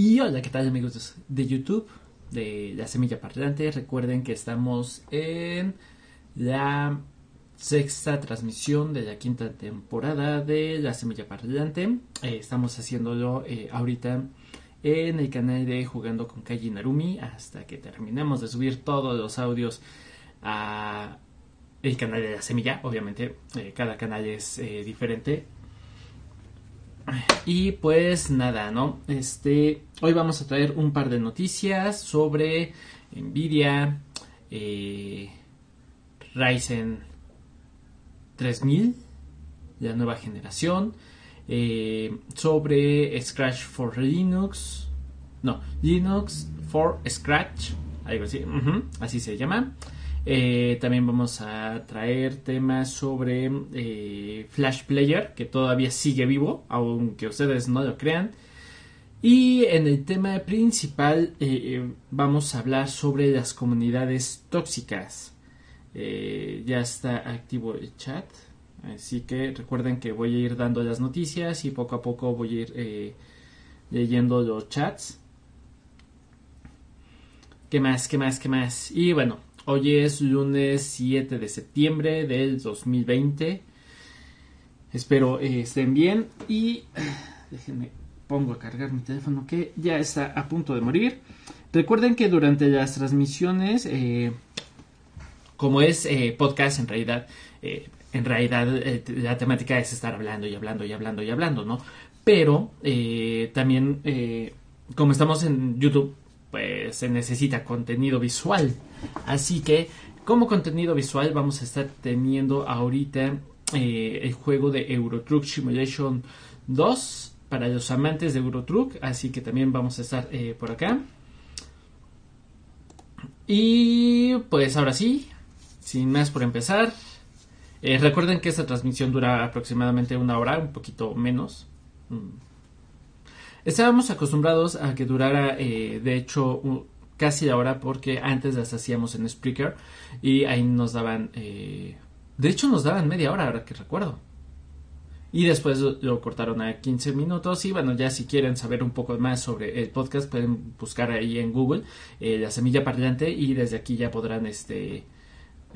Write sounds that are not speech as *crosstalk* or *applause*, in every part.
Y hola, ¿qué tal amigos de YouTube? De La Semilla Parlante. Recuerden que estamos en la sexta transmisión de la quinta temporada de La Semilla Parlante. Eh, estamos haciéndolo eh, ahorita en el canal de Jugando con Kaji Narumi hasta que terminemos de subir todos los audios a el canal de La Semilla. Obviamente, eh, cada canal es diferente y pues nada, ¿no? Este, hoy vamos a traer un par de noticias sobre Nvidia, eh, Ryzen 3000, la nueva generación, eh, sobre Scratch for Linux, no, Linux for Scratch, algo así, así se llama. Eh, también vamos a traer temas sobre eh, Flash Player, que todavía sigue vivo, aunque ustedes no lo crean. Y en el tema principal eh, vamos a hablar sobre las comunidades tóxicas. ya está activo el chat, así que recuerden que voy a ir dando las noticias y poco a poco voy a ir leyendo los chats. ¿Qué más? ¿Qué más? ¿Qué más? Y bueno, Hoy es lunes 7 de septiembre del 2020. Espero eh, estén bien y *clears throat* déjenme pongo a cargar mi teléfono que ya está a punto de morir. Recuerden que durante las transmisiones, eh, como es eh, podcast en realidad, en realidad la temática es estar hablando y hablando y hablando y hablando, ¿no? Pero también, como estamos en YouTube, pues se necesita contenido visual. Así que como contenido visual vamos a estar teniendo ahorita eh, el juego de Euro Truck Simulation 2 para los amantes de Euro Truck. Así que también vamos a estar eh, por acá. Y pues ahora sí, sin más por empezar. Eh, recuerden que esta transmisión dura aproximadamente una hora, un poquito menos. Estábamos acostumbrados a que durara, eh, de hecho, casi la hora porque antes las hacíamos en Spreaker y ahí nos daban, eh, de hecho nos daban media hora, ahora que recuerdo. Y después lo, cortaron a 15 minutos. Y bueno, ya si quieren saber un poco más sobre el podcast, pueden buscar ahí en Google eh, la semilla parlante. Y desde aquí ya podrán este,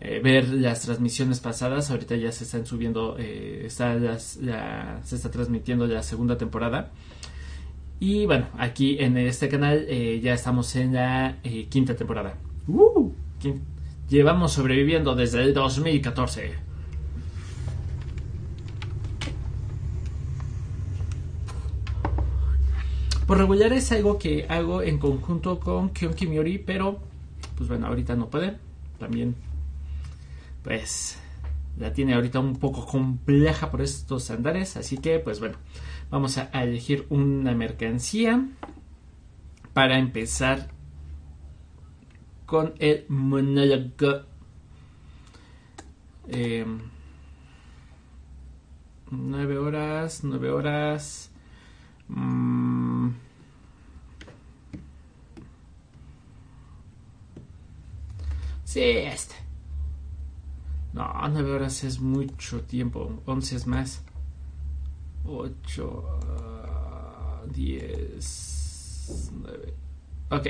ver las transmisiones pasadas. Ahorita ya se están subiendo, está se está transmitiendo la segunda temporada. Y bueno, aquí en este canal eh, ya estamos en la eh, quinta temporada. Uh, llevamos sobreviviendo desde el 2014. Por regular es algo que hago en conjunto con Kion Kimiori, pero pues bueno, ahorita no puede. También pues la tiene ahorita un poco compleja por estos andares, así que pues bueno, Vamos a elegir una mercancía para empezar con el monólogo. Eh, nueve horas, nueve horas. Mm. Sí, este. No, nueve horas es mucho tiempo. Once es más. 8, 10, 9. Ok,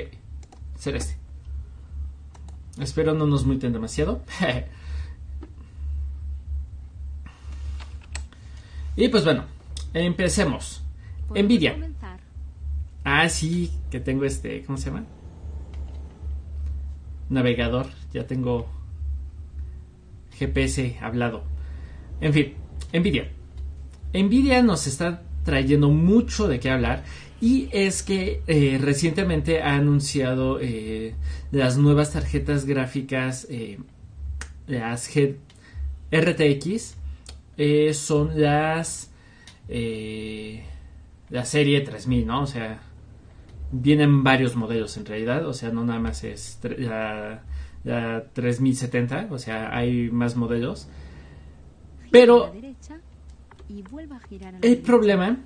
será este. Espero no nos muten demasiado. *laughs* y pues bueno, empecemos. Nvidia. Ah, sí, que tengo este, ¿cómo se llama? Navegador, ya tengo GPS hablado. En fin, Nvidia. Nvidia nos está trayendo mucho de qué hablar y es que eh, recientemente ha anunciado eh, las nuevas tarjetas gráficas, eh, las RTX, son las la serie 3000, ¿no? O sea, vienen varios modelos en realidad, o sea, no nada más es la, la 3070, o sea, hay más modelos. Pero el problema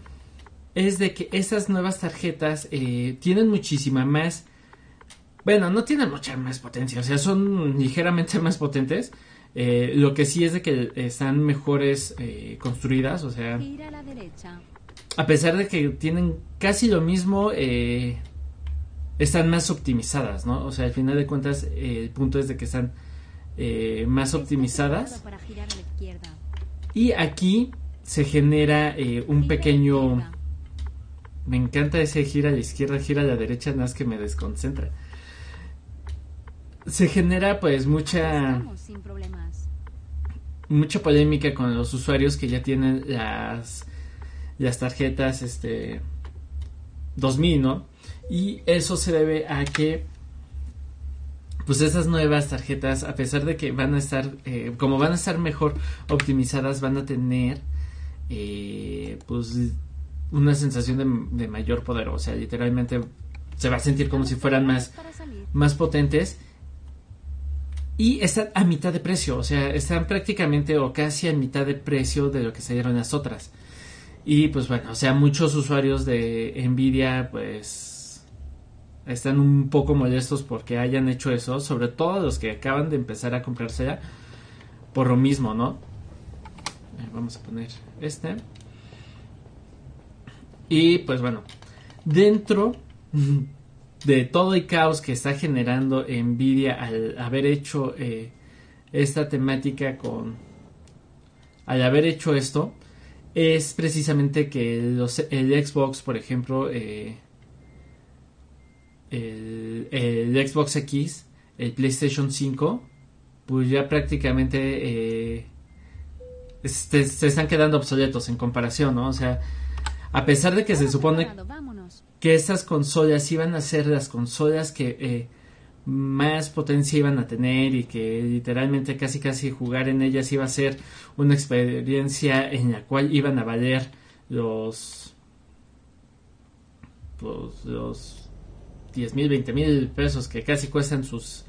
es de que esas nuevas tarjetas eh, tienen muchísima más... Bueno, no tienen mucha más potencia, o sea, son ligeramente *laughs* más potentes. Eh, lo que sí es de que están mejores eh, construidas, o sea... a pesar de que tienen casi lo mismo, eh, están más optimizadas, ¿no? O sea, al final de cuentas, eh, el punto es de que están eh, más optimizadas. Y aquí se genera un pequeño... Me encanta ese gira a la izquierda, gira a la derecha, nada más que me desconcentra. Se genera pues mucha... Mucha polémica con los usuarios que ya tienen las las tarjetas este 2000, ¿no? Y eso se debe a que pues esas nuevas tarjetas, a pesar de que van a estar, eh, como van a estar mejor optimizadas, van a tener eh, pues una sensación de, mayor poder, o sea, literalmente se va a sentir como si fueran más, más potentes y están a mitad de precio, o sea, están prácticamente o casi a mitad de precio de lo que salieron las otras. Y pues bueno, o sea, muchos usuarios de Nvidia pues están un poco molestos porque hayan hecho eso, sobre todo los que acaban de empezar a comprársela por lo mismo, ¿no? Eh, vamos a poner este. Y pues bueno, dentro de todo el caos que está generando Nvidia al haber hecho eh, esta temática con... Al haber hecho esto, es precisamente que el Xbox, por ejemplo, eh, el, Xbox X, el PlayStation 5, pues ya prácticamente se, están quedando obsoletos en comparación, ¿no? O sea, a pesar de que se supone que estas consolas iban a ser las consolas que eh, más potencia iban a tener y que literalmente casi casi jugar en ellas iba a ser una experiencia en la cual iban a valer los pues, los 10 mil, 20 mil pesos que casi cuestan sus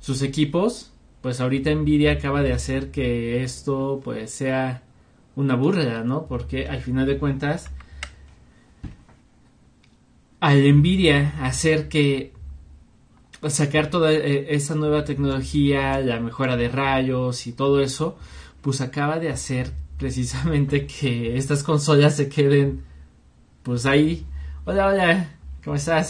sus equipos pues ahorita Nvidia acaba de hacer que esto pues sea una burla, ¿no? Porque al final de cuentas al Nvidia hacer que sacar toda eh, esa nueva tecnología, la mejora de rayos y todo eso, pues acaba de hacer precisamente *laughs* que estas consolas se queden pues ahí. Hola, hola, ¿cómo estás?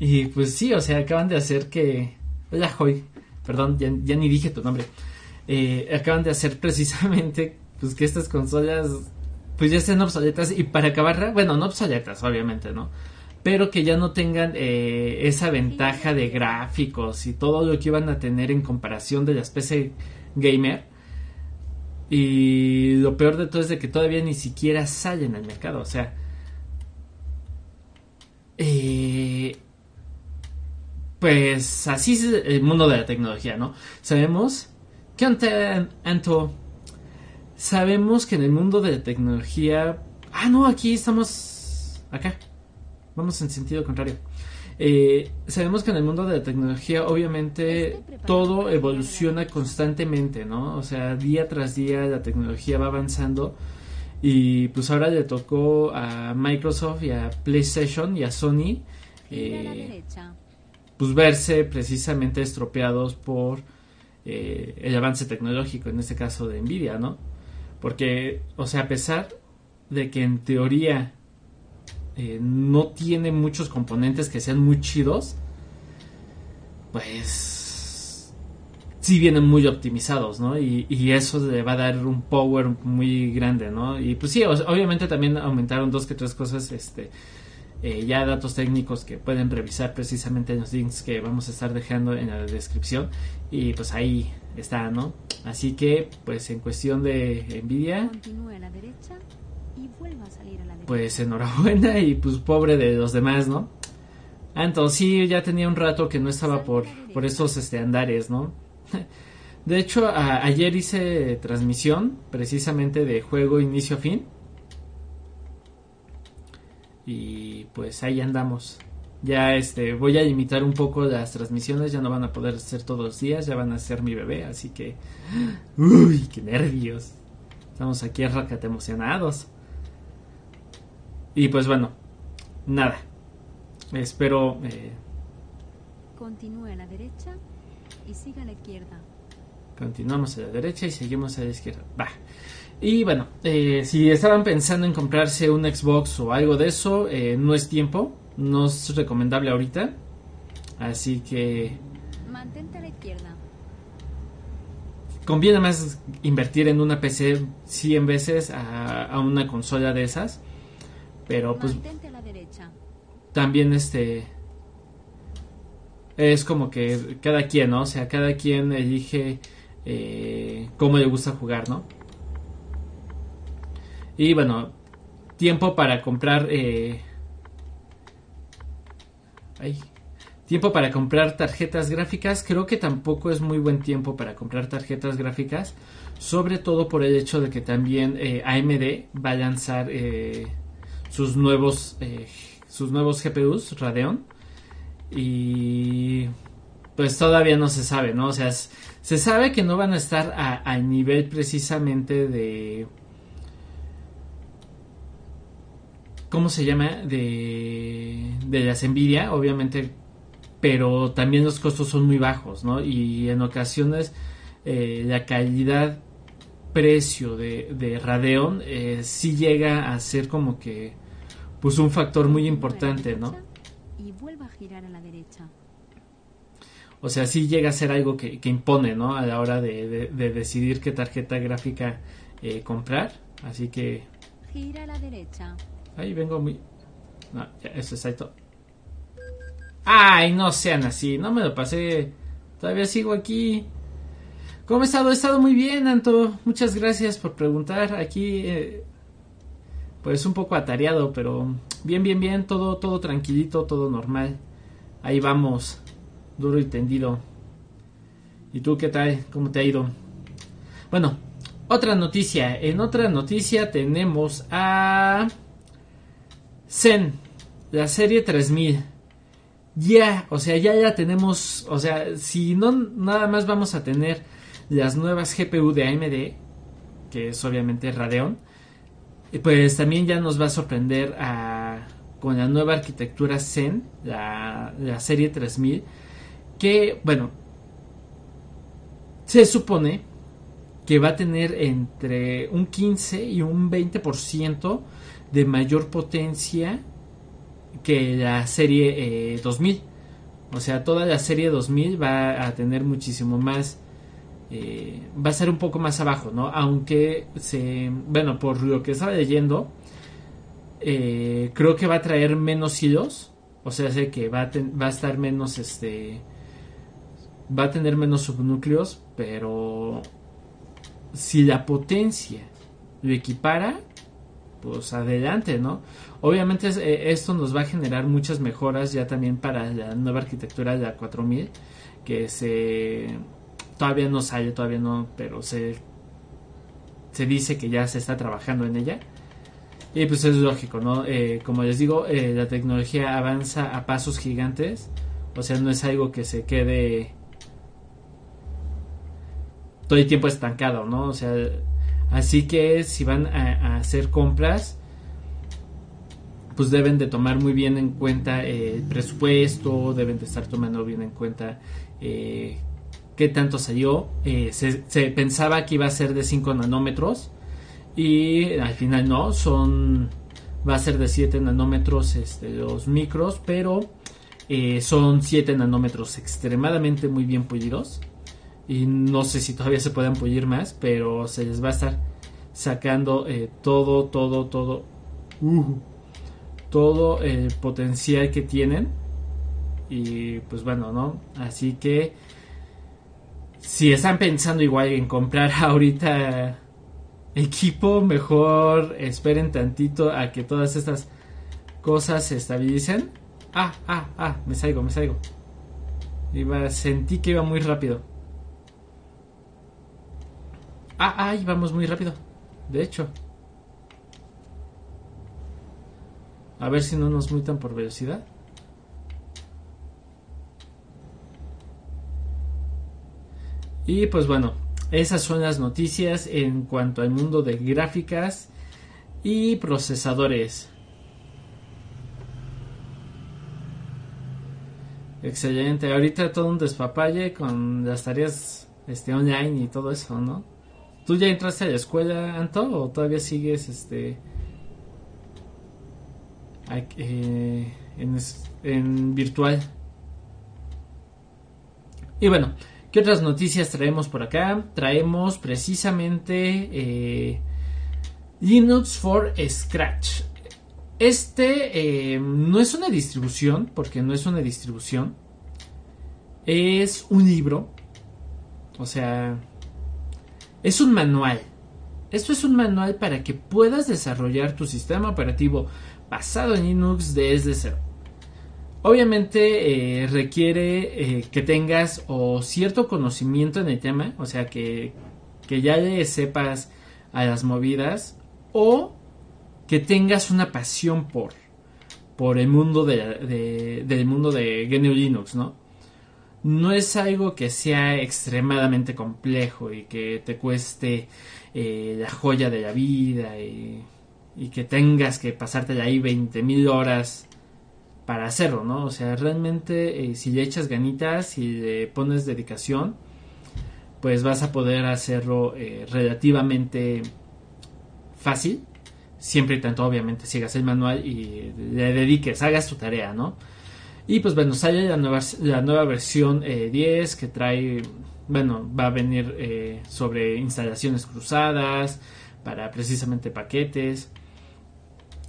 Y pues sí, o sea, acaban de hacer que... Hola, Joy, perdón, ya, ni dije tu nombre. Eh, acaban de hacer *laughs* precisamente pues que estas consolas pues ya estén obsoletas y para acabar, bueno, no obsoletas, obviamente, ¿no? pero que ya no tengan eh, esa ventaja de gráficos y todo lo que iban a tener en comparación de las PC gamer. Y lo peor de todo es de que todavía ni siquiera salen al mercado. O sea, eh, pues así es el mundo de la tecnología, ¿no? Sabemos que Anto, sabemos que en el mundo de la tecnología, ah, no, aquí estamos acá vamos en sentido contrario. Eh, sabemos que en el mundo de la tecnología obviamente todo evoluciona constantemente, ¿no? O sea, día tras día la tecnología va avanzando y pues ahora le tocó a Microsoft y a PlayStation y a Sony eh, pues verse precisamente estropeados por eh, el avance tecnológico, en este caso de Nvidia, ¿no? Porque, o sea, a pesar de que en teoría eh, no tiene muchos componentes que sean muy chidos, pues sí vienen muy optimizados, ¿no? Y, eso le va a dar un power muy grande, ¿no? Y pues sí, obviamente también aumentaron dos que tres cosas, este, eh, ya datos técnicos que pueden revisar precisamente en los links que vamos a estar dejando en la descripción y pues ahí está, ¿no? Así que pues en cuestión de Nvidia pues enhorabuena y pues pobre de los demás, ¿no? Ah, entonces sí, ya tenía un rato que no estaba por, por estos este, andares, ¿no? *laughs* De hecho, ayer hice transmisión precisamente de juego inicio a fin. Y pues ahí andamos. Ya este voy a limitar un poco las transmisiones, ya no van a poder ser todos los días, ya van a ser mi bebé, así que uy, qué nervios. Estamos aquí racate emocionados. Y pues bueno, nada. Espero... Eh, Continúe a la derecha y siga a la izquierda. Continuamos a la derecha y seguimos a la izquierda. Va. Y bueno, eh, si estaban pensando en comprarse un Xbox o algo de eso, eh, no es tiempo, no es recomendable ahorita. Así que... Mantente a la izquierda. Conviene más invertir en una PC 100 veces a, a una consola de esas. Pero pues Mantente a la derecha. también este es como que cada quien, ¿no? O sea, cada quien elige eh, cómo le gusta jugar, ¿no? Y bueno, tiempo para comprar eh, ay, tiempo para comprar tarjetas gráficas. Creo que tampoco es muy buen tiempo para comprar tarjetas gráficas, sobre todo por el hecho de que también eh, AMD va a lanzar eh, sus nuevos eh, sus nuevos GPUs Radeon y pues todavía no se sabe, ¿no? O sea, se sabe que no van a estar al nivel precisamente de ¿cómo se llama? de de las Nvidia, obviamente, pero también los costos son muy bajos, ¿no? Y en ocasiones eh, la calidad precio de, de Radeon eh, sí llega a ser como que pues un factor muy importante, ¿no? Y vuelva a girar a la derecha. O sea, sí llega a ser algo que, que impone, ¿no? A la hora de, de- de decidir qué tarjeta gráfica eh, comprar. Así que Gira a la derecha. Ahí vengo muy... No, ya, eso es todo. Ay, no sean así, no me lo pasé. Todavía sigo aquí. ¿Cómo he estado? He estado muy bien, Anto. Muchas gracias por preguntar. Aquí, eh, pues un poco atareado, pero bien, bien, bien. Todo, todo tranquilito, todo normal. Ahí vamos, duro y tendido. ¿Y tú qué tal? ¿Cómo te ha ido? Bueno, otra noticia. En otra noticia tenemos a Zen, la serie 3000. Ya, o sea, ya ya tenemos, o sea, si no nada más vamos a tener las nuevas GPU de AMD, que es obviamente Radeon, pues también ya nos va a sorprender a- con la nueva arquitectura Zen, la, la serie 3000, que, bueno, se supone que va a tener entre un 15 y un 20% de mayor potencia que la serie eh, 2000. O sea, toda la serie 2000 va a tener muchísimo más. eh, va a ser un poco más abajo, ¿no? Aunque se. Bueno, por lo que estaba leyendo, eh, creo que va a traer menos hilos. O sea, sé que va a, ten- va a estar menos. Este. Va a tener menos subnúcleos, pero. Si la potencia lo equipara, pues adelante, ¿no? Obviamente eh, esto nos va a generar muchas mejoras ya también para la nueva arquitectura de la 4000 que se todavía no sale, todavía no, pero se se dice que ya se está trabajando en ella. Y pues es lógico, ¿no? Eh, como les digo, eh, la tecnología avanza a pasos gigantes. O sea, no es algo que se quede todo el tiempo estancado, ¿no? O sea, así que si van a, hacer compras, pues deben de tomar muy bien en cuenta eh, el presupuesto, deben de estar tomando bien en cuenta eh, qué tanto salió. Eh, se, se pensaba que iba a ser de 5 nanómetros y al final no, son va a ser de 7 nanómetros este, los micros, pero eh, son 7 nanómetros extremadamente muy bien pulidos y no sé si todavía se puedan pulir más, pero se les va a estar sacando eh, todo, todo, todo, uh, todo el potencial que tienen. Y pues bueno, ¿no? Así que si están pensando igual en comprar *laughs* ahorita equipo, mejor esperen tantito a que todas estas cosas se estabilicen. Ah, ah, ah, me salgo, me salgo. Iba, sentí que iba muy rápido. Ah, ah, vamos muy rápido. De hecho. A ver si no nos multan por velocidad. Y pues bueno, esas son las noticias en cuanto al mundo de gráficas y procesadores. Excelente, ahorita todo un despapalle con las tareas este online y todo eso, ¿no? ¿Tú ya entraste a la escuela, Anto, o todavía sigues este eh, en, virtual? Y bueno, ¿qué otras noticias traemos por acá? Traemos precisamente eh, Linux for Scratch. Este eh, no es una distribución, porque no es una distribución. Es un libro. O sea, es un manual. Esto es un manual para que puedas desarrollar tu sistema operativo basado en Linux desde cero. Obviamente eh, requiere eh, que tengas o cierto conocimiento en el tema, o sea que, que ya le sepas a las movidas o que tengas una pasión por, por el mundo de, del mundo de GNU Linux, ¿no? No es algo que sea extremadamente complejo y que te cueste eh, la joya de la vida y, que tengas que pasarte de ahí 20.000 horas para hacerlo, ¿no? O sea, realmente eh, si le echas ganitas y le pones dedicación, pues vas a poder hacerlo eh, relativamente fácil, siempre y tanto obviamente sigas el manual y le dediques, hagas tu tarea, ¿no? Y pues bueno, sale la nueva, la nueva versión 10 eh, que trae, bueno, va a venir sobre instalaciones cruzadas, para precisamente paquetes.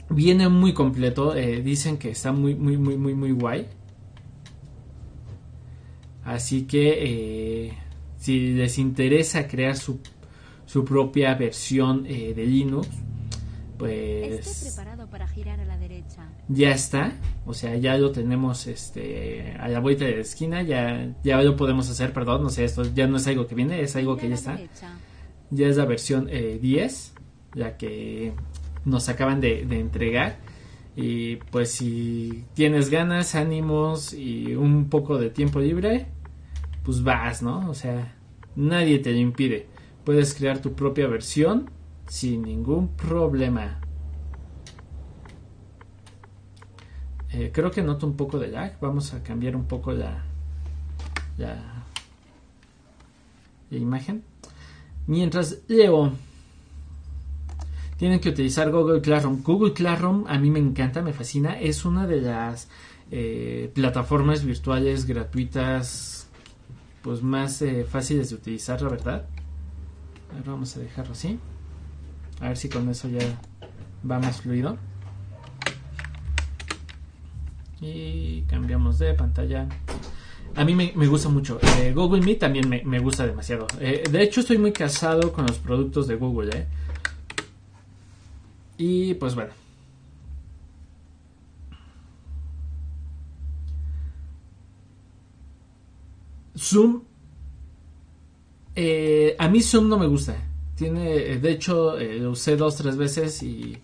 Viene muy completo. Eh, dicen que está muy, muy, muy, muy, muy guay. Así que eh, si les interesa crear su, su propia versión eh, de Linux, pues ya está. O sea, ya lo tenemos este, a la vuelta de la esquina. Ya, ya lo podemos hacer, perdón. No sé, esto ya no es algo que viene, es algo que ya está. Ya es la versión 10, ya que nos acaban de, entregar. Y pues si tienes ganas, ánimos y un poco de tiempo libre, pues vas, ¿no? O sea, nadie te lo impide. Puedes crear tu propia versión sin ningún problema. Eh, creo que noto un poco de lag. Vamos a cambiar un poco la, la, la imagen. Mientras leo tienen que utilizar Google Classroom. Google Classroom a mí me encanta, me fascina. Es una de las eh, plataformas virtuales gratuitas pues más eh, fáciles de utilizar, la verdad. vamos a dejarlo así. A ver si con eso ya va más fluido. Y cambiamos de pantalla. A mí me, gusta mucho. Eh, Google Meet también me, me gusta demasiado. de hecho, estoy muy casado con los productos de Google. Eh. Y pues bueno. Zoom. Eh, a mí Zoom no me gusta. Tiene, de hecho, eh, lo usé dos, tres veces y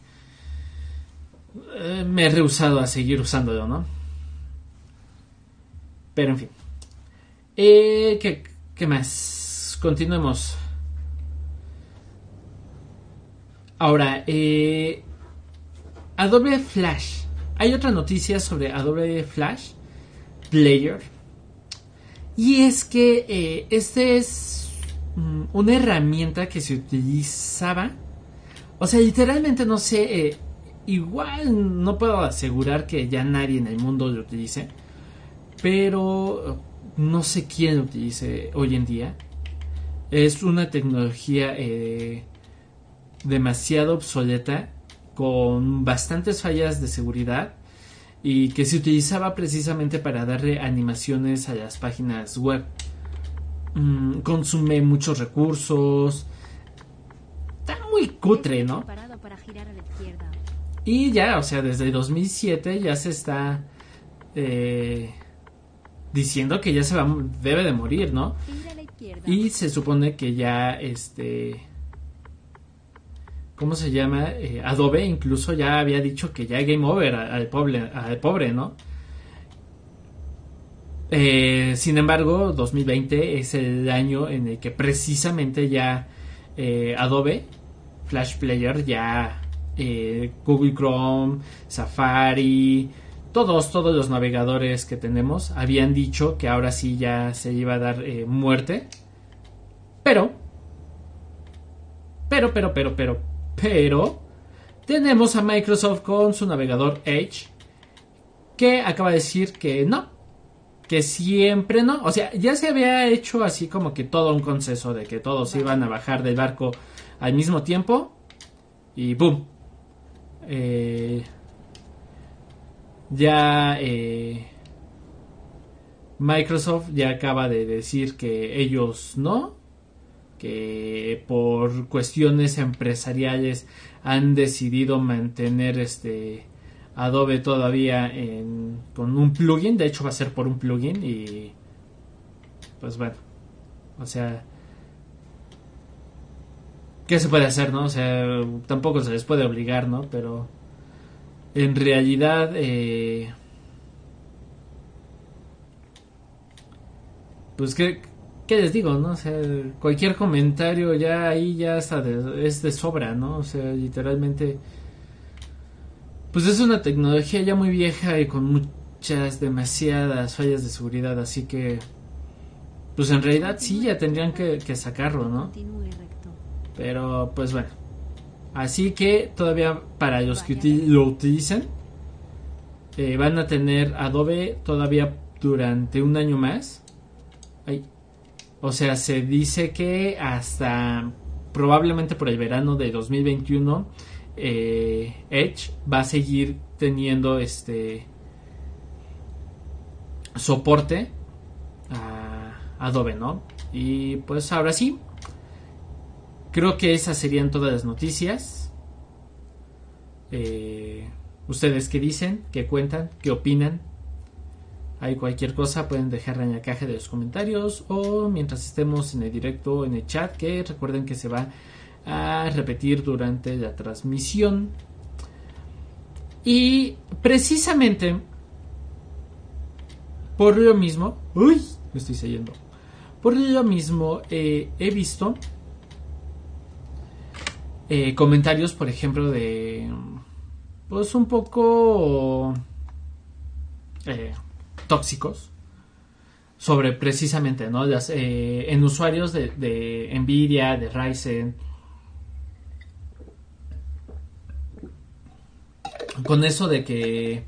eh, me he rehusado a seguir usándolo, ¿no? Pero en fin. ¿qué, ¿Qué más? Continuemos. Ahora, eh, Adobe Flash. Hay otra noticia sobre Adobe Flash Player. Y es que eh, este es una herramienta que se utilizaba. O sea, literalmente no sé. Eh, igual no puedo asegurar que ya nadie en el mundo lo utilice. Pero no sé quién lo utilice hoy en día. Es una tecnología eh, demasiado obsoleta, con bastantes fallas de seguridad y que se utilizaba precisamente para darle animaciones a las páginas web. Mm, consume muchos recursos. Está muy cutre, ¿no? Y ya, o sea, desde 2007 ya se está eh, diciendo que ya se va, debe de morir, ¿no? Y se supone que ya, este, ¿cómo se llama? Eh, Adobe incluso ya había dicho que ya game over al pobre, al pobre ¿no? Eh, sin embargo, 2020 es el año en el que precisamente ya eh, Adobe Flash Player, ya Google Chrome, Safari, todos, todos los navegadores que tenemos habían dicho que ahora sí ya se iba a dar muerte. Pero, pero, pero, pero, pero, pero, tenemos a Microsoft con su navegador Edge que acaba de decir que no, que siempre no. O sea, ya se había hecho así como que todo un consenso de que todos iban a bajar del barco al mismo tiempo y ¡boom! Eh, ya eh, Microsoft ya acaba de decir que ellos no, que por cuestiones empresariales han decidido mantener este Adobe todavía en, con un plugin, de hecho va a ser por un plugin y pues bueno, o sea, ¿qué se puede hacer, no? O sea, tampoco se les puede obligar, ¿no? Pero en realidad, eh, pues ¿qué, ¿qué les digo, no? O sea, cualquier comentario ya ahí ya está es de sobra, ¿no? O sea, literalmente, pues es una tecnología ya muy vieja y con muchas, demasiadas fallas de seguridad, así que, pues en realidad sí, ya tendrían que, que sacarlo, ¿no? Pero pues bueno. Así que todavía para los que lo utilicen, eh, van a tener Adobe todavía durante un año más. Ay. O sea, se dice que hasta probablemente por el verano de 2021 eh, Edge va a seguir teniendo este soporte a Adobe, ¿no? Y pues ahora sí, Creo que esas serían todas las noticias. Eh, ¿Ustedes qué dicen? ¿Qué cuentan? ¿Qué opinan? Hay cualquier cosa, pueden dejarla en la caja de los comentarios o mientras estemos en el directo en el chat, que recuerden que se va a repetir durante la transmisión. Y precisamente por lo mismo, uy, me estoy siguiendo. Por lo mismo, eh, he visto eh, comentarios, por ejemplo, de pues un poco eh, tóxicos sobre precisamente, ¿no? En usuarios de, de Nvidia, de Ryzen, con eso de que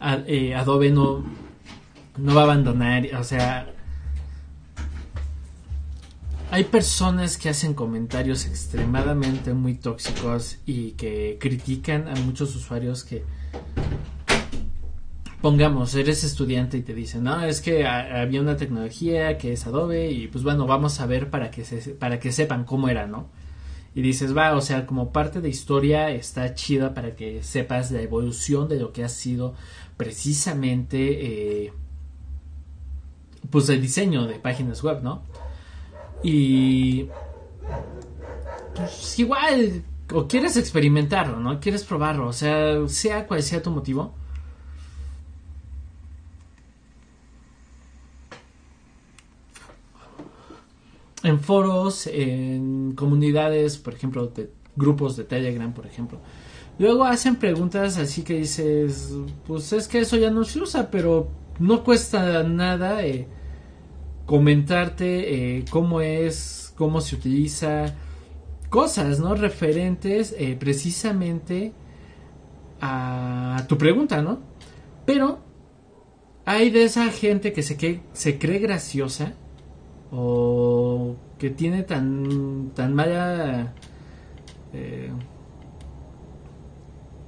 eh, Adobe no, no va a abandonar, o sea, hay personas que hacen comentarios extremadamente muy tóxicos y que critican a muchos usuarios que pongamos, eres estudiante y te dicen, no, es que había una tecnología que es Adobe y pues bueno, vamos a ver para que, se, para que sepan cómo era, ¿no? Y dices, va, o sea, como parte de historia está chida para que sepas la evolución de lo que ha sido precisamente, eh, pues el diseño de páginas web, ¿no? Y pues igual, o quieres experimentarlo, ¿no? Quieres probarlo, o sea, sea cual sea tu motivo. En foros, en comunidades, por ejemplo, grupos de Telegram, por ejemplo. Luego hacen preguntas así que dices, pues es que eso ya no se usa, pero no cuesta nada eh, comentarte eh, cómo es, cómo se utiliza, cosas, ¿no? Referentes eh, precisamente a tu pregunta, ¿no? Pero hay de esa gente que se, que, se cree graciosa o que tiene tan, tan mala... Eh,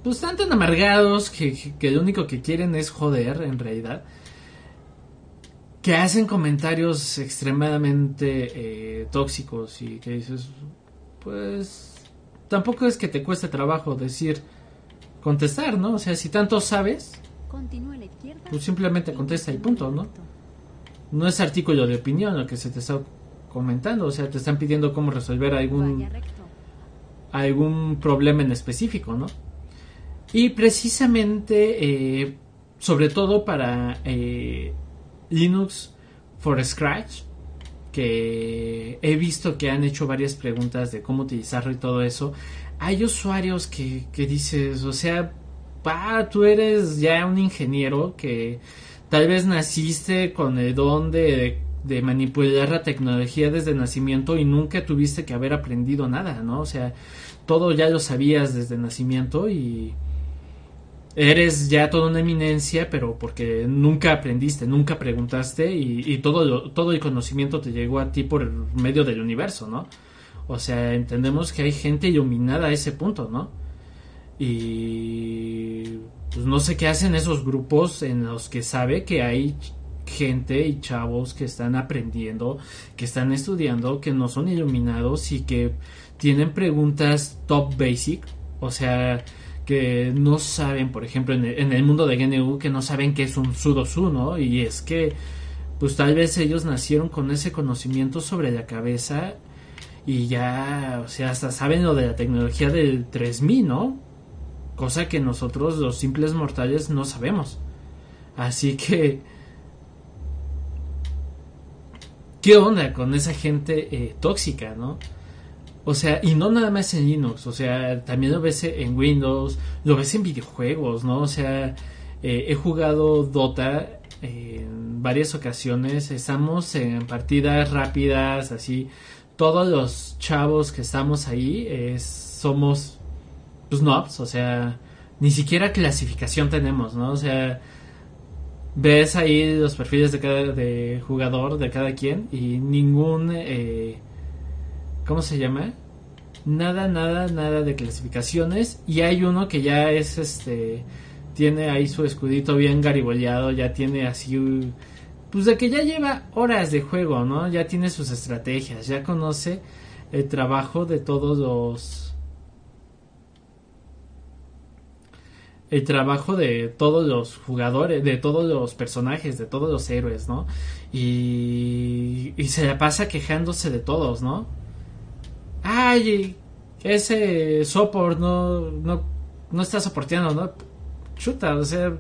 pues están tan amargados que, que lo único que quieren es joder en realidad que hacen comentarios extremadamente eh, tóxicos y que dices, pues tampoco es que te cueste trabajo decir, contestar, ¿no? O sea, si tanto sabes, pues simplemente contesta y punto, ¿no? No es artículo de opinión lo que se te está comentando, o sea, te están pidiendo cómo resolver algún algún problema en específico, ¿no? Y precisamente, eh, sobre todo para eh, Linux for Scratch, que he visto que han hecho varias preguntas de cómo utilizarlo y todo eso, hay usuarios que, que dices, o sea, pa, tú eres ya un ingeniero que tal vez naciste con el don de manipular la tecnología desde nacimiento y nunca tuviste que haber aprendido nada, ¿no? O sea, todo ya lo sabías desde nacimiento y eres ya toda una eminencia, pero porque nunca aprendiste, nunca preguntaste y, todo, todo el conocimiento te llegó a ti por medio del universo, ¿no? O sea, entendemos que hay gente iluminada a ese punto, ¿no? Y pues no sé qué hacen esos grupos en los que sabe que hay gente y chavos que están aprendiendo, que están estudiando, que no son iluminados y que tienen preguntas top basic, o sea, que no saben, por ejemplo, en el, mundo de GNU, que no saben qué es un sudosu, ¿no? Y es que, pues tal vez ellos nacieron con ese conocimiento sobre la cabeza y ya, o sea, hasta saben lo de la tecnología del 3000, ¿no? Cosa que nosotros, los simples mortales, no sabemos. Así que... ¿Qué onda con esa gente eh, tóxica, no? O sea, y no nada más en Linux, o sea, también lo ves en Windows, lo ves en videojuegos, ¿no? O sea, eh, he jugado Dota en varias ocasiones, estamos en partidas rápidas, así, todos los chavos que estamos ahí somos pues knobs, o sea, ni siquiera clasificación tenemos, ¿no? O sea, ves ahí los perfiles de cada de jugador, de cada quien, y ningún... Eh, ¿Cómo se llama? Nada, nada, nada de clasificaciones. Y hay uno que ya es este. Tiene ahí su escudito bien gariboleado. Ya tiene así. Pues de que ya lleva horas de juego, ¿no? Ya tiene sus estrategias. Ya conoce el trabajo de todos los. El trabajo de todos los jugadores, de todos los personajes, de todos los héroes, ¿no? Y, y se la pasa quejándose de todos, ¿no? ay, ese support no, no, no está soporteando, ¿no? Chuta, o sea,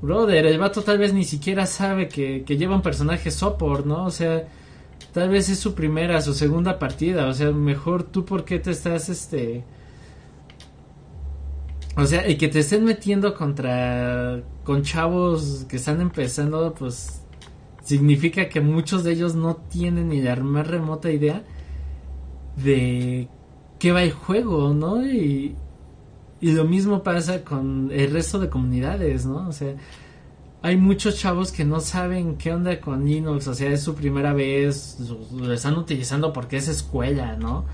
brother, el vato tal vez ni siquiera sabe que, que lleva un personaje support, ¿no? O sea, tal vez es su primera, su segunda partida, o sea, mejor tú por qué te estás, este... O sea, y que te estén metiendo contra con chavos que están empezando, pues significa que muchos de ellos no tienen ni la más remota idea de qué va el juego, ¿no? Y, y lo mismo pasa con el resto de comunidades, ¿no? O sea, hay muchos chavos que no saben qué onda con Linux, o sea, es su primera vez, lo están utilizando porque es escuela, ¿no?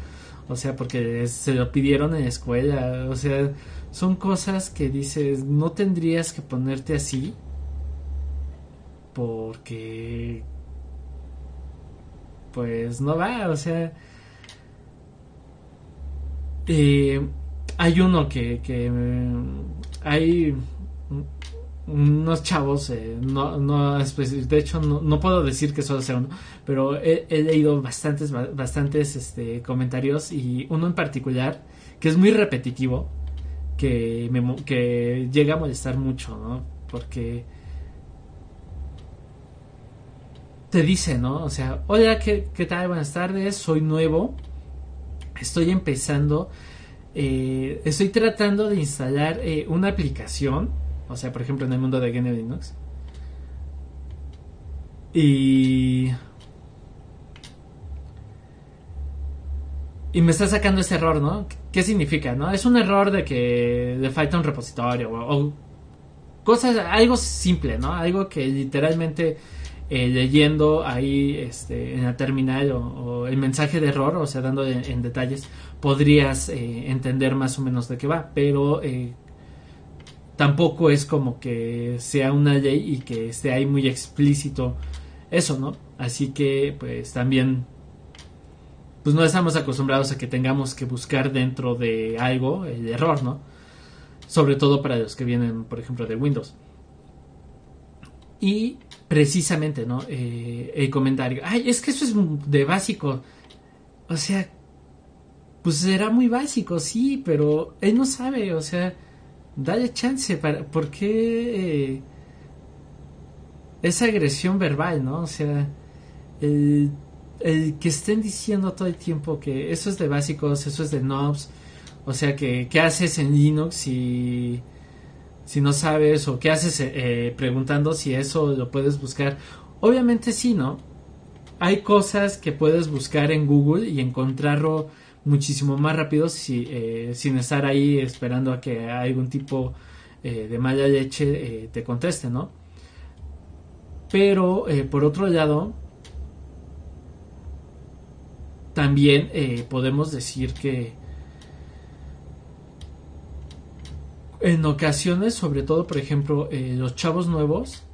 O sea, porque se lo pidieron en escuela, o sea, son cosas que dices, no tendrías que ponerte así porque pues no va, o sea, eh, hay uno que, que hay unos chavos, eh, no, no, de hecho no, puedo decir que solo sea uno, pero he, leído bastantes, bastantes este, comentarios y uno en particular que es muy repetitivo, que, me, que llega a molestar mucho, ¿no? Porque te dice, ¿no? O sea, hola, ¿qué, qué tal? Buenas tardes, soy nuevo estoy empezando, eh, estoy tratando de instalar eh, una aplicación, o sea, por ejemplo, en el mundo de GNU. Y... Y me está sacando ese error, ¿no? ¿Qué significa, no? Es un error de que le falta un repositorio o, o cosas, algo simple, ¿no? Algo que literalmente eh, leyendo ahí este, en la terminal o, el mensaje de error, o sea, dando en, detalles, podrías eh, entender más o menos de qué va, pero eh, tampoco es como que sea una ley y que esté ahí muy explícito eso, ¿no? Así que, pues también, pues no estamos acostumbrados a que tengamos que buscar dentro de algo el error, ¿no? Sobre todo para los que vienen, por ejemplo, de Windows. Y precisamente, ¿no? Eh, el comentario, ay, es que eso es de básico. O sea, pues será muy básico, sí, pero él no sabe, o sea, dale chance, para, ¿por qué eh, esa agresión verbal, ¿no? O sea, el, el, que estén diciendo todo el tiempo que eso es de básicos, eso es de knobs, o sea, que qué haces en Linux y si no sabes o qué haces eh, preguntando si eso lo puedes buscar obviamente sí, ¿no? Hay cosas que puedes buscar en Google y encontrarlo muchísimo más rápido si, eh, sin estar ahí esperando a que algún tipo eh, de mala leche eh, te conteste, ¿no? Pero por otro lado, también podemos decir que en ocasiones, sobre todo, por ejemplo, los chavos nuevos,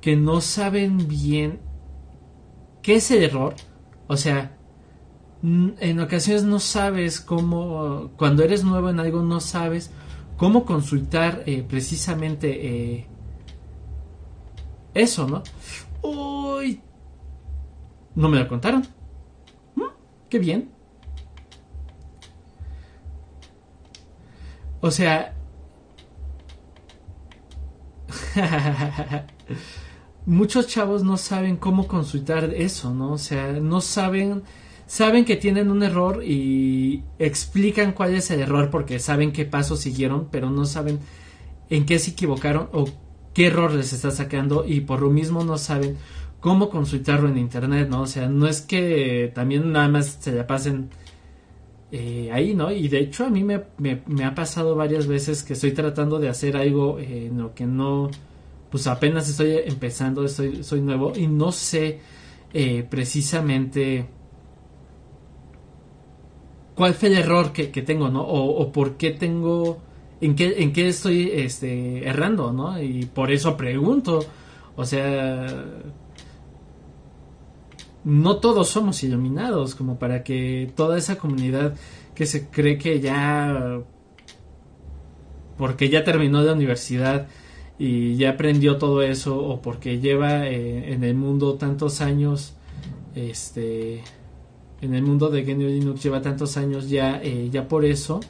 que no saben bien qué es el error, o sea, en ocasiones no sabes cómo, cuando eres nuevo en algo, no sabes cómo consultar eh, precisamente eh, eso, ¿no? Uy, no me lo contaron. ¿Mm? Qué bien. O sea... *laughs* *laughs* muchos chavos no saben cómo consultar eso, ¿no? O sea, no saben, saben que tienen un error y explican cuál es el error porque saben qué pasos siguieron, pero no saben en qué se equivocaron o qué error les está sacando y por lo mismo no saben cómo consultarlo en internet, ¿no? O sea, no es que también nada más se la pasen eh, ahí, ¿no? Y de hecho a mí me, me, ha pasado varias veces que estoy tratando de hacer algo en lo que no pues apenas estoy empezando, estoy, soy nuevo y no sé eh, precisamente cuál fue el error que, tengo, ¿no? O, por qué tengo, en qué, en qué estoy este, errando, ¿no? Y por eso pregunto, o sea, no todos somos iluminados como para que toda esa comunidad que se cree que ya, porque ya terminó la universidad, y ya aprendió todo eso o porque lleva eh, en el mundo tantos años este en el mundo de GNU Linux lleva tantos años ya eh, ya por eso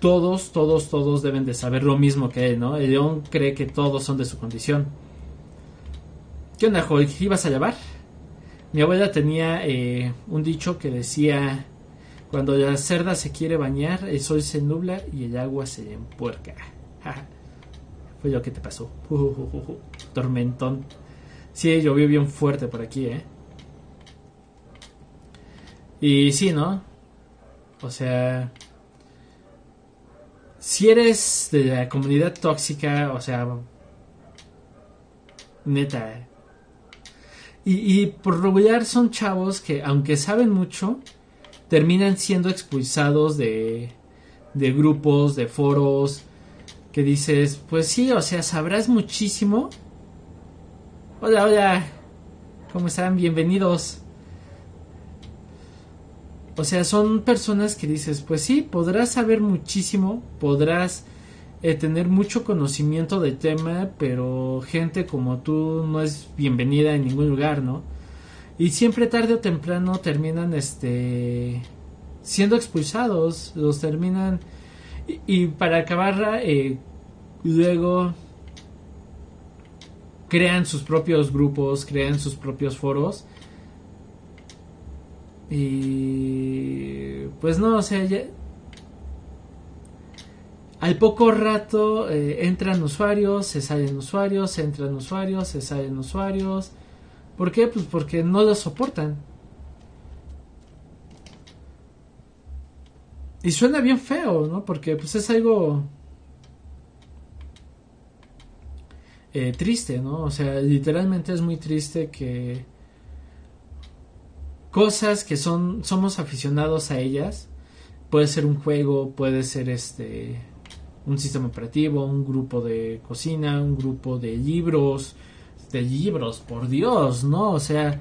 todos todos todos deben de saber lo mismo que él no el león cree que todos son de su condición ¿qué onda Joy? ¿ibas a llevar? mi abuela tenía eh, un dicho que decía cuando la cerda se quiere bañar el sol se nubla y el agua se empuerca *laughs* fue lo que te pasó. tormentón. Sí, llovió bien fuerte por aquí, ¿eh? Y sí, ¿no? O sea... Si eres de la comunidad tóxica, o sea... Neta, ¿eh? Y, y por regular son chavos que, aunque saben mucho, terminan siendo expulsados de, de grupos, de foros, que dices, pues sí, o sea, sabrás muchísimo. Hola, hola, ¿cómo están? Bienvenidos. O sea, son personas que dices, pues sí, podrás saber muchísimo, podrás eh, tener mucho conocimiento del tema, pero gente como tú no es bienvenida en ningún lugar, ¿no? Y siempre tarde o temprano terminan, este, siendo expulsados, los terminan y, para acabarla, eh, luego crean sus propios grupos, crean sus propios foros. Y pues no, o sea, ya, al poco rato eh, entran usuarios, se salen usuarios, entran usuarios, se salen usuarios. ¿Por qué? Pues porque no lo soportan. Y suena bien feo, ¿no? Porque pues es algo eh, triste, ¿no? O sea, literalmente es muy triste que cosas que son somos aficionados a ellas, puede ser un juego, puede ser este un sistema operativo, un grupo de cocina, un grupo de libros, de libros, por Dios, ¿no? O sea,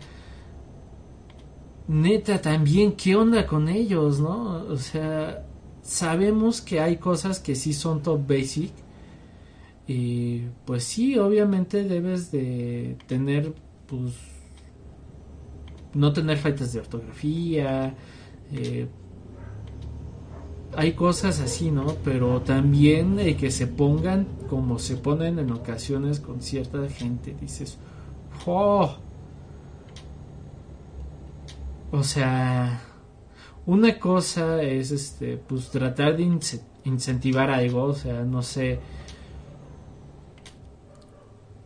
neta, también, ¿qué onda con ellos, no? O sea, sabemos que hay cosas que sí son top basic. Y pues sí, obviamente debes de tener, pues, no tener faltas de ortografía. Eh, hay cosas así, ¿no? Pero también eh, que se pongan como se ponen en ocasiones con cierta gente. Dices, ¡oh! O sea, una cosa es este pues tratar de incentivar algo, o sea, no sé,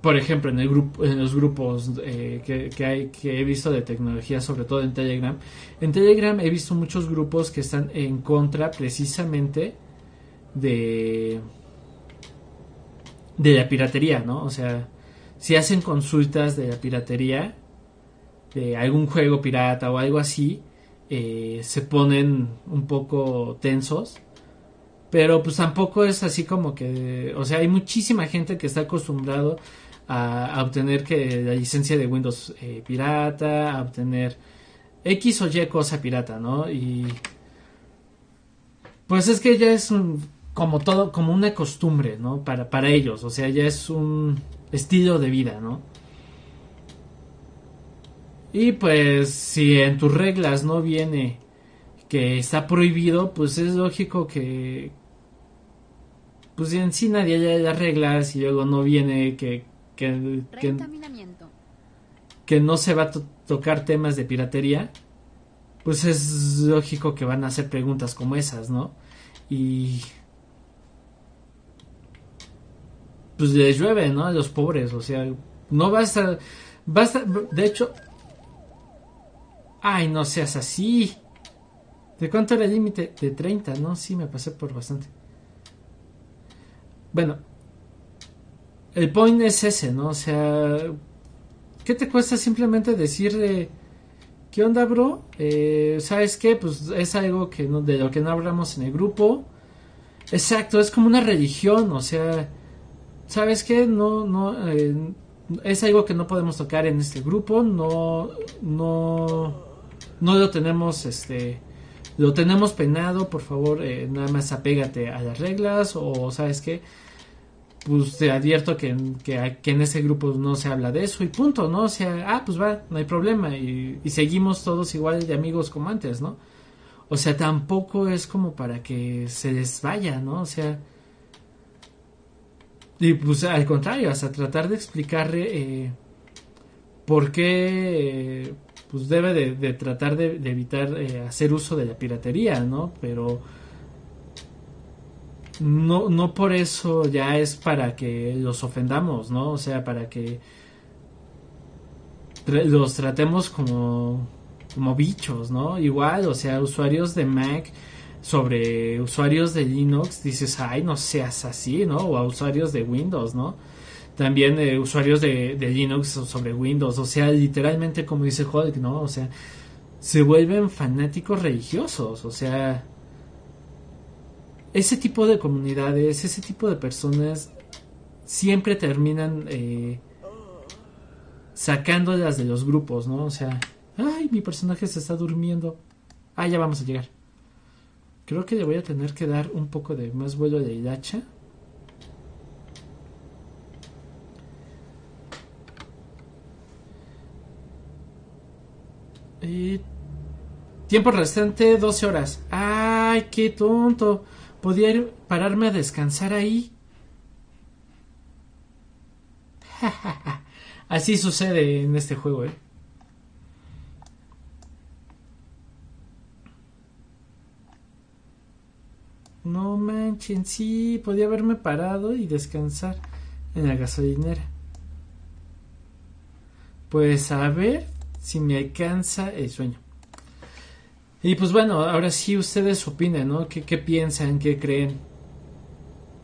por ejemplo, en, el grupo, en los grupos eh, que, que, hay, que he visto de tecnología, sobre todo en Telegram, en Telegram he visto muchos grupos que están en contra precisamente de, de la piratería, ¿no? O sea, si hacen consultas de la piratería, de algún juego pirata o algo así, eh, se ponen un poco tensos. Pero pues tampoco es así como que, o sea, hay muchísima gente que está acostumbrado a, obtener que la licencia de Windows eh, pirata, a obtener X o Y cosa pirata, ¿no? Y pues es que ya es como todo, como una costumbre, ¿no? Para, para ellos, o sea, ya es un estilo de vida, ¿no? Y pues si en tus reglas no viene que está prohibido, pues es lógico que pues en sí nadie haya las reglas y luego no viene que que, que, no se va a tocar temas de piratería, pues es lógico que van a hacer preguntas como esas, ¿no? Y pues les llueve, ¿no? A los pobres, o sea, no basta, basta, de hecho, ay, no seas así. ¿De cuánto era el límite? De 30, ¿no? Sí, me pasé por bastante. Bueno, el point es ese, ¿no? O sea, ¿qué te cuesta simplemente decirle, ¿qué onda, bro? Eh, ¿Sabes qué? Pues es algo que no, de lo que no hablamos en el grupo. Exacto, es como una religión, o sea, ¿sabes qué? No, no, eh, es algo que no podemos tocar en este grupo, no, no, no lo tenemos, este, lo tenemos penado, por favor, eh, nada más apégate a las reglas o, ¿sabes qué? pues te advierto que, que, en ese grupo no se habla de eso y punto, ¿no? O sea, ah, pues va, no hay problema y, seguimos todos igual de amigos como antes, ¿no? O sea, tampoco es como para que se les vaya, ¿no? O sea, y pues al contrario, hasta tratar de explicarle eh, por qué, pues debe de, tratar de, evitar eh, hacer uso de la piratería, ¿no? Pero no, no por eso ya es para que los ofendamos, ¿no? O sea, para que los tratemos como, como bichos, ¿no? Igual, o sea, usuarios de Mac sobre usuarios de Linux, dices, ay, no seas así, ¿no? O a usuarios de Windows, ¿no? También eh, usuarios de, de, Linux sobre Windows, o sea, literalmente como dice Hulk, ¿no? O sea, se vuelven fanáticos religiosos, o sea, ese tipo de comunidades, ese tipo de personas siempre terminan eh, sacándolas de los grupos, ¿no? O sea, ay, mi personaje se está durmiendo. Ah, ya vamos a llegar. Creo que le voy a tener que dar un poco de más vuelo de hilacha. Eh, tiempo restante 12 horas. Ay, qué tonto. Podía ir, pararme a descansar ahí. *laughs* Así sucede en este juego, ¿eh? No manchen, sí, podía haberme parado y descansar en la gasolinera. Pues a ver si me alcanza el sueño. Y pues bueno, ahora sí ustedes opinen, ¿no? ¿Qué, piensan? ¿Qué creen?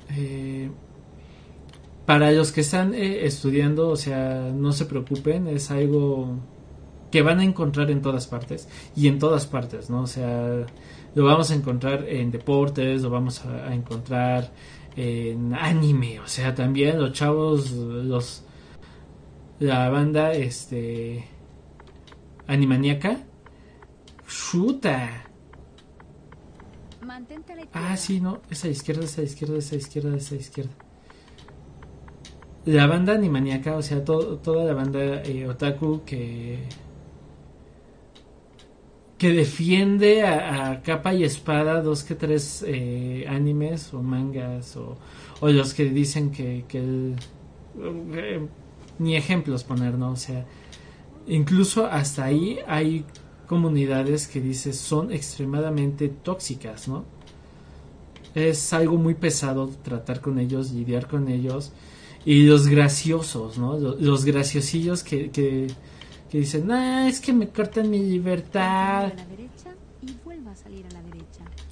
Eh, para los que están eh, estudiando, o sea, no se preocupen, es algo que van a encontrar en todas partes y en todas partes, ¿no? O sea, lo vamos a encontrar en deportes, lo vamos a, encontrar en anime, o sea, también los chavos, los la banda, este, animaniaca, Chuta. Ah, sí, no. Esa izquierda, esa izquierda, esa izquierda, esa izquierda. La banda animaniaca, o sea, toda la banda eh, otaku que. que defiende a, capa y espada dos que tres eh, animes o mangas o, o, los que dicen que, que eh, ni ejemplos poner, ¿no? O sea, incluso hasta ahí hay comunidades que dices son extremadamente tóxicas, ¿no? Es algo muy pesado tratar con ellos, lidiar con ellos. Y los graciosos, ¿no? Los, los graciosillos que, que, que dicen, ah, es que me cortan mi libertad.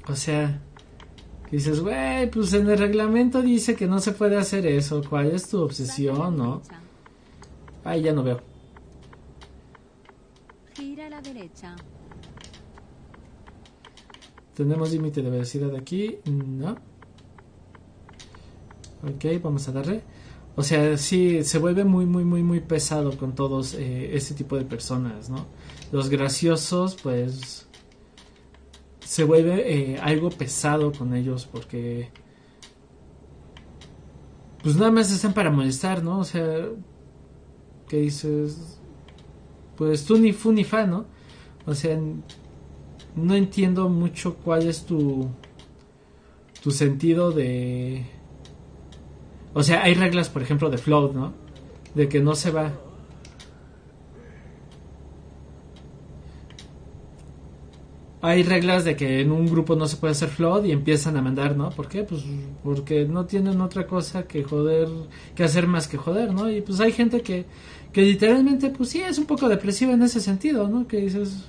O sea, que dices, güey, pues en el reglamento dice que no se puede hacer eso. ¿Cuál es tu obsesión, no? Ay, ya no veo. Derecha. Tenemos límite de velocidad aquí, no. Ok, vamos a darle. O sea, sí, se vuelve muy, muy, muy, muy pesado con todos eh, ese tipo de personas, ¿no? Los graciosos, pues, se vuelve eh, algo pesado con ellos porque, pues nada más están para molestar, ¿no? O sea, ¿qué dices? Pues tú ni fu ni fa, ¿no? O sea, no entiendo mucho cuál es tu tu sentido de o sea hay reglas por ejemplo de float no de que no se va hay reglas de que en un grupo no se puede hacer float y empiezan a mandar no ¿por qué? pues porque no tienen otra cosa que joder que hacer más que joder no y pues hay gente que que literalmente pues sí es un poco depresiva en ese sentido no que dices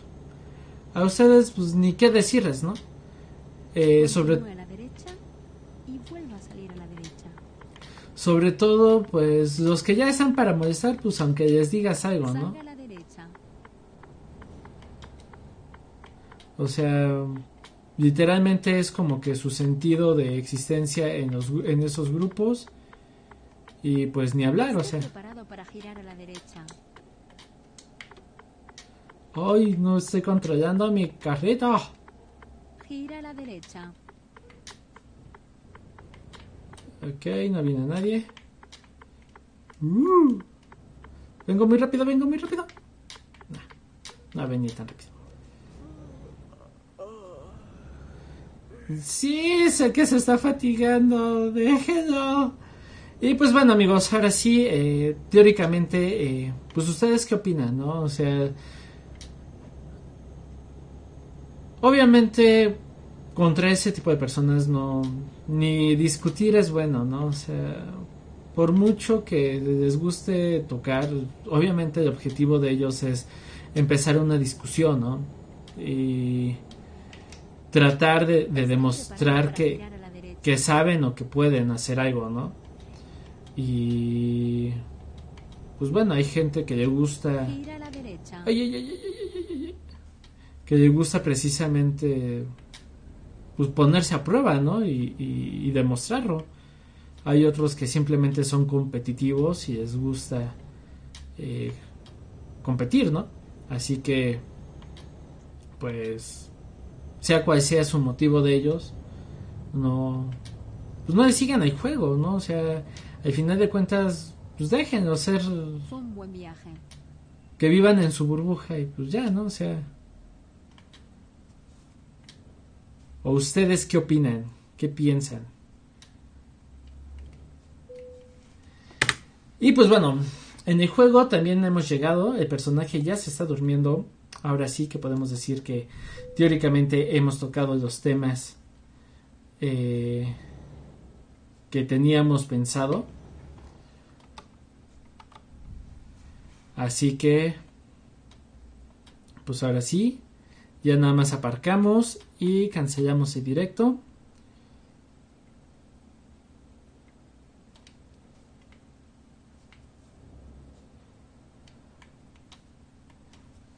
a ustedes pues ni qué decirles, ¿no? Eh, sobre, Continúe a la derecha y vuelva a salir a la derecha. sobre todo pues los que ya están para molestar pues aunque les digas algo, ¿no? Salga a la derecha. O sea, literalmente es como que su sentido de existencia en, los, en esos grupos y pues ni hablar, o sea, preparado para girar a la derecha. hoy no estoy controlando mi carrito. Gira a la derecha. Ok, no viene nadie. Uh, vengo muy rápido, vengo muy rápido. No, no venía tan rápido. Sí, sé que se está fatigando, déjenlo. Y pues bueno amigos, ahora sí, eh, teóricamente, eh, pues ustedes qué opinan, ¿no? O sea, obviamente contra ese tipo de personas no, ni discutir es bueno, ¿no? O sea, por mucho que les guste tocar, obviamente el objetivo de ellos es empezar una discusión, ¿no? Y tratar de, de demostrar que, que saben o que pueden hacer algo, ¿no? Y pues bueno, hay gente que le gusta. Que le gusta precisamente pues ponerse a prueba, ¿no? Y, demostrarlo. Hay otros que simplemente son competitivos y les gusta eh, competir, ¿no? Así que, pues, sea cual sea su motivo de ellos, no, pues no le sigan el juego, ¿no? O sea, al final de cuentas pues déjenlo ser Fue un buen viaje. que vivan en su burbuja y pues ya, ¿no? O sea. ¿O ustedes qué opinan? ¿Qué piensan? Y pues bueno, en el juego también hemos llegado, el personaje ya se está durmiendo, ahora sí que podemos decir que teóricamente hemos tocado los temas eh, que teníamos pensado. Así que, pues ahora sí, ya nada más aparcamos y cancelamos el directo.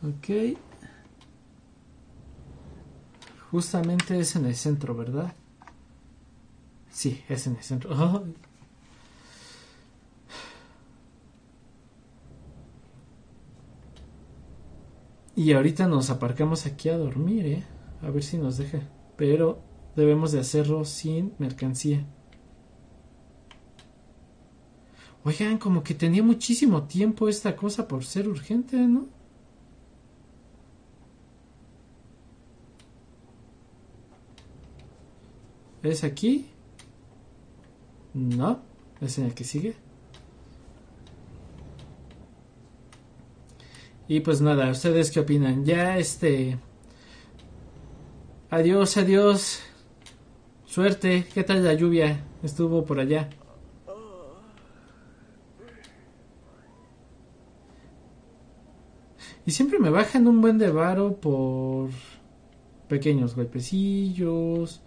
Ok. Justamente es en el centro, ¿verdad? Sí, es en el centro. Y ahorita nos aparcamos aquí a dormir, ¿eh? A ver si nos deja. Pero debemos de hacerlo sin mercancía. Oigan, como que tenía muchísimo tiempo esta cosa por ser urgente, ¿no? ¿Es aquí? No, es en el que sigue. Y pues nada, ¿ustedes qué opinan? Ya este... Adiós, adiós. Suerte, ¿qué tal la lluvia? Estuvo por allá. Y siempre me bajan un buen de varo por pequeños golpecillos,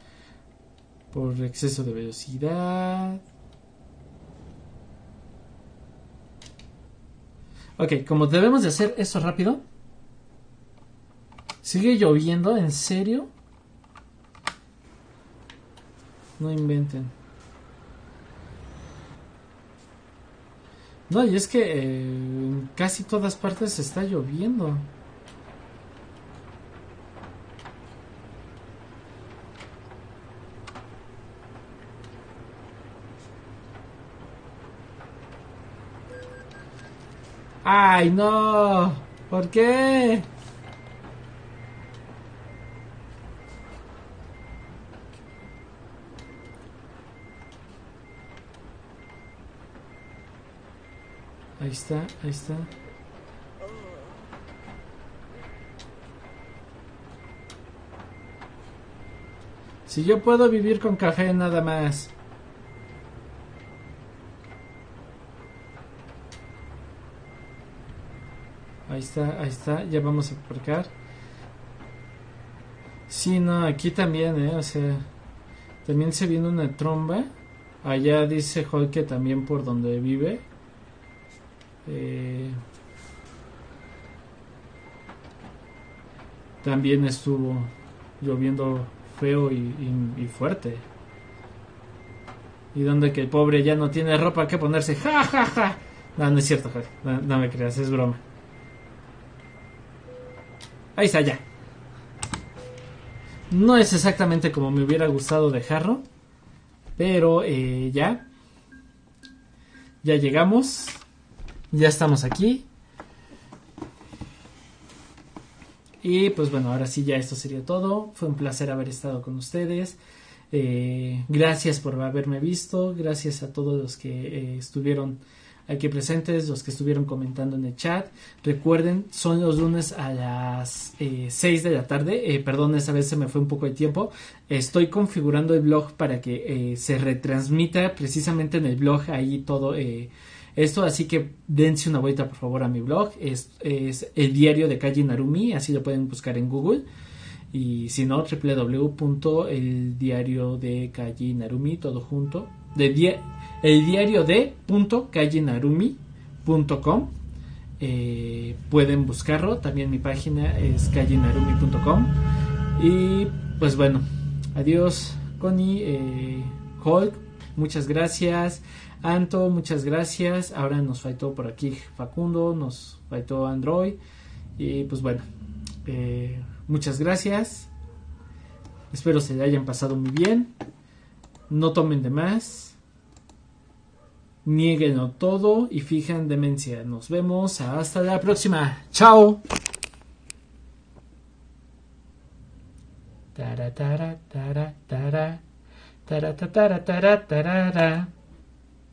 por exceso de velocidad. Ok, como debemos de hacer esto rápido. Sigue lloviendo, ¿en serio? No inventen. No, y es que eh, en casi todas partes está lloviendo. ¡Ay, no! ¿Por qué? Ahí está, ahí está. Si yo puedo vivir con café nada más. Ahí está, ahí está, ya vamos a aparcar. Sí, no, aquí también, eh, o sea, también se viene una tromba. Allá dice Hulk que también por donde vive. Eh, también estuvo lloviendo feo y, fuerte. Y donde que el pobre ya no tiene ropa que ponerse. Ja, ja, ja. No, no es cierto, Hulk. No me creas, es broma. Ahí está, ya. No es exactamente como me hubiera gustado dejarlo. Pero eh, ya. Ya llegamos. Ya estamos aquí. Y pues bueno, ahora sí ya esto sería todo. Fue un placer haber estado con ustedes. Eh, gracias por haberme visto. Gracias a todos los que eh, estuvieron aquí presentes, los que estuvieron comentando en el chat. Recuerden, son los lunes a las eh, 6 de la tarde. Eh, perdón, esta vez se me fue un poco de tiempo. Estoy configurando el blog para que eh, se retransmita precisamente en el blog ahí todo eh, esto. Así que dense una vuelta por favor a mi blog. Es, es el diario de Kaji Narumi, así lo pueden buscar en Google. Y si no, www.eldiario de Kaji Narumi, todo junto. De el diario de kajinarumi.com eh, pueden buscarlo. También mi página es kajinarumi.com y pues bueno adiós Connie eh, Hulk muchas gracias. Anto muchas gracias. Ahora nos faltó por aquí Facundo nos faltó Android y pues bueno eh, muchas gracias. Espero se hayan pasado muy bien. No tomen de más Niéguenlo todo y fijan demencia. Nos vemos hasta la próxima. Chao. Tara, tara, tara, tara. Tara, ta, tara, tara, tarara.